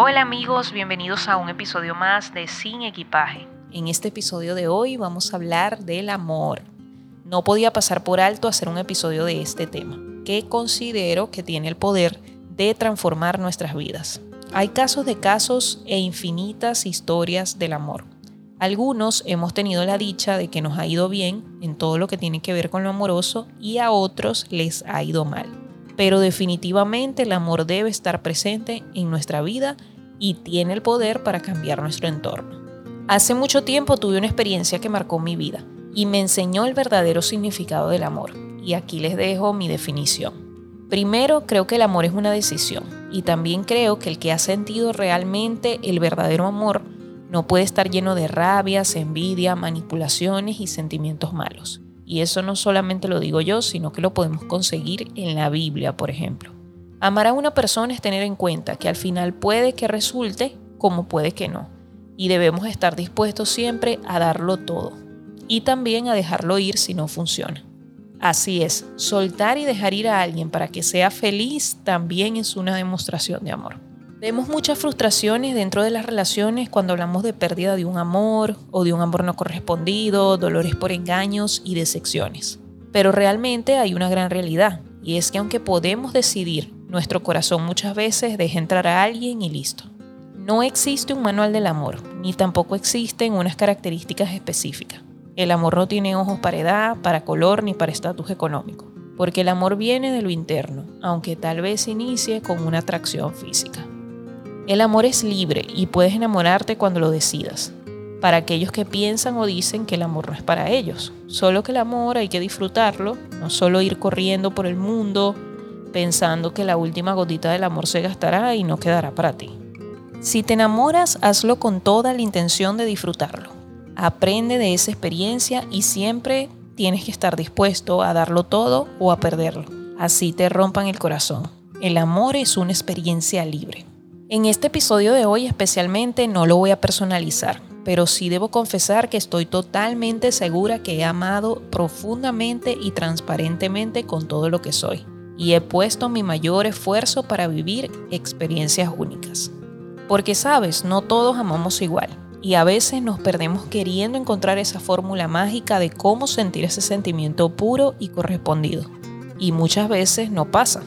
Hola amigos, bienvenidos a un episodio más de Sin Equipaje. En este episodio de hoy vamos a hablar del amor. No podía pasar por alto hacer un episodio de este tema, que considero que tiene el poder de transformar nuestras vidas. Hay casos de casos e infinitas historias del amor. Algunos hemos tenido la dicha de que nos ha ido bien en todo lo que tiene que ver con lo amoroso y a otros les ha ido mal. Pero definitivamente el amor debe estar presente en nuestra vida y tiene el poder para cambiar nuestro entorno. Hace mucho tiempo tuve una experiencia que marcó mi vida y me enseñó el verdadero significado del amor. Y aquí les dejo mi definición. Primero, creo que el amor es una decisión y también creo que el que ha sentido realmente el verdadero amor no puede estar lleno de rabias, envidia, manipulaciones y sentimientos malos. Y eso no solamente lo digo yo, sino que lo podemos conseguir en la Biblia, por ejemplo. Amar a una persona es tener en cuenta que al final puede que resulte como puede que no. Y debemos estar dispuestos siempre a darlo todo. Y también a dejarlo ir si no funciona. Así es, soltar y dejar ir a alguien para que sea feliz también es una demostración de amor. Vemos muchas frustraciones dentro de las relaciones cuando hablamos de pérdida de un amor o de un amor no correspondido, dolores por engaños y decepciones. Pero realmente hay una gran realidad y es que aunque podemos decidir nuestro corazón muchas veces deja entrar a alguien y listo. No existe un manual del amor, ni tampoco existen unas características específicas. El amor no tiene ojos para edad, para color ni para estatus económico, porque el amor viene de lo interno, aunque tal vez inicie con una atracción física. El amor es libre y puedes enamorarte cuando lo decidas. Para aquellos que piensan o dicen que el amor no es para ellos, solo que el amor hay que disfrutarlo, no solo ir corriendo por el mundo pensando que la última gotita del amor se gastará y no quedará para ti. Si te enamoras, hazlo con toda la intención de disfrutarlo. Aprende de esa experiencia y siempre tienes que estar dispuesto a darlo todo o a perderlo. Así te rompan el corazón. El amor es una experiencia libre. En este episodio de hoy especialmente no lo voy a personalizar, pero sí debo confesar que estoy totalmente segura que he amado profundamente y transparentemente con todo lo que soy y he puesto mi mayor esfuerzo para vivir experiencias únicas. Porque sabes, no todos amamos igual y a veces nos perdemos queriendo encontrar esa fórmula mágica de cómo sentir ese sentimiento puro y correspondido. Y muchas veces no pasa,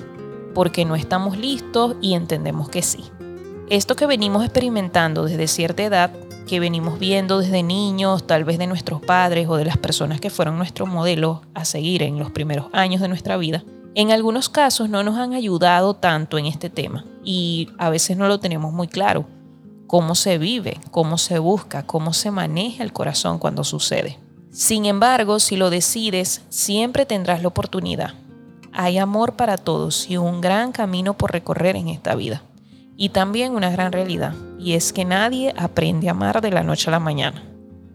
porque no estamos listos y entendemos que sí. Esto que venimos experimentando desde cierta edad, que venimos viendo desde niños, tal vez de nuestros padres o de las personas que fueron nuestros modelos a seguir en los primeros años de nuestra vida, en algunos casos no nos han ayudado tanto en este tema y a veces no lo tenemos muy claro. Cómo se vive, cómo se busca, cómo se maneja el corazón cuando sucede. Sin embargo, si lo decides, siempre tendrás la oportunidad. Hay amor para todos y un gran camino por recorrer en esta vida. Y también una gran realidad, y es que nadie aprende a amar de la noche a la mañana.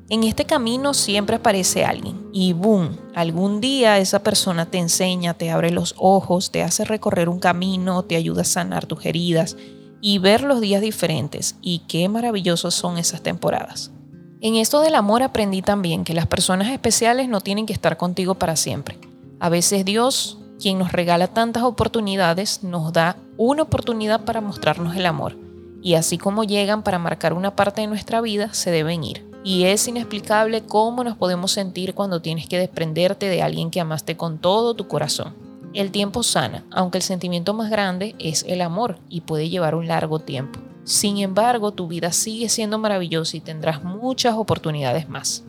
En este camino siempre aparece alguien y boom, algún día esa persona te enseña, te abre los ojos, te hace recorrer un camino, te ayuda a sanar tus heridas y ver los días diferentes y qué maravillosos son esas temporadas. En esto del amor aprendí también que las personas especiales no tienen que estar contigo para siempre. A veces Dios, quien nos regala tantas oportunidades, nos da una oportunidad para mostrarnos el amor. Y así como llegan para marcar una parte de nuestra vida, se deben ir y es inexplicable cómo nos podemos sentir cuando tienes que desprenderte de alguien que amaste con todo tu corazón. El tiempo sana, aunque el sentimiento más grande es el amor y puede llevar un largo tiempo. Sin embargo, tu vida sigue siendo maravillosa y tendrás muchas oportunidades más.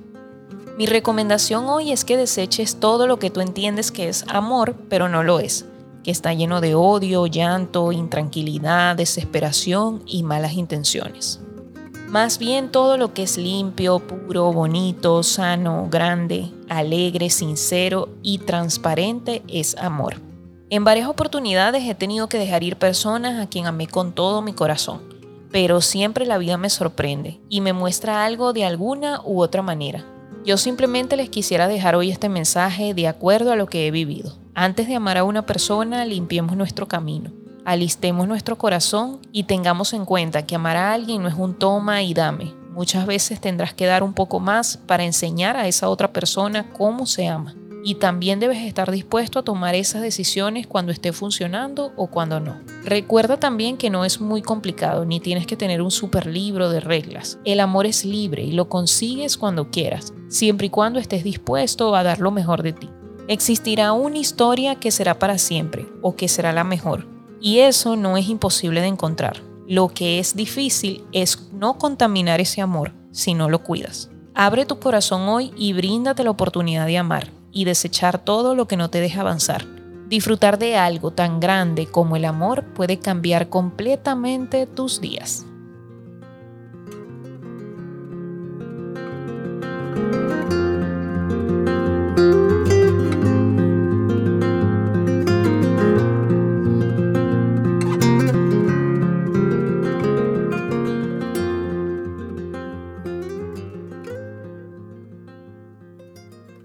Mi recomendación hoy es que deseches todo lo que tú entiendes que es amor, pero no lo es, que está lleno de odio, llanto, intranquilidad, desesperación y malas intenciones. Más bien todo lo que es limpio, puro, bonito, sano, grande, alegre, sincero y transparente es amor. En varias oportunidades he tenido que dejar ir personas a quien amé con todo mi corazón, pero siempre la vida me sorprende y me muestra algo de alguna u otra manera. Yo simplemente les quisiera dejar hoy este mensaje de acuerdo a lo que he vivido. Antes de amar a una persona, limpiemos nuestro camino alistemos nuestro corazón y tengamos en cuenta que amar a alguien no es un toma y dame. Muchas veces tendrás que dar un poco más para enseñar a esa otra persona cómo se ama. Y también debes estar dispuesto a tomar esas decisiones cuando esté funcionando o cuando no. Recuerda también que no es muy complicado ni tienes que tener un super libro de reglas. El amor es libre y lo consigues cuando quieras, siempre y cuando estés dispuesto a dar lo mejor de ti. Existirá una historia que será para siempre o que será la mejor, y eso no es imposible de encontrar. Lo que es difícil es no contaminar ese amor si no lo cuidas. Abre tu corazón hoy y bríndate la oportunidad de amar y desechar todo lo que no te deja avanzar. Disfrutar de algo tan grande como el amor puede cambiar completamente tus días.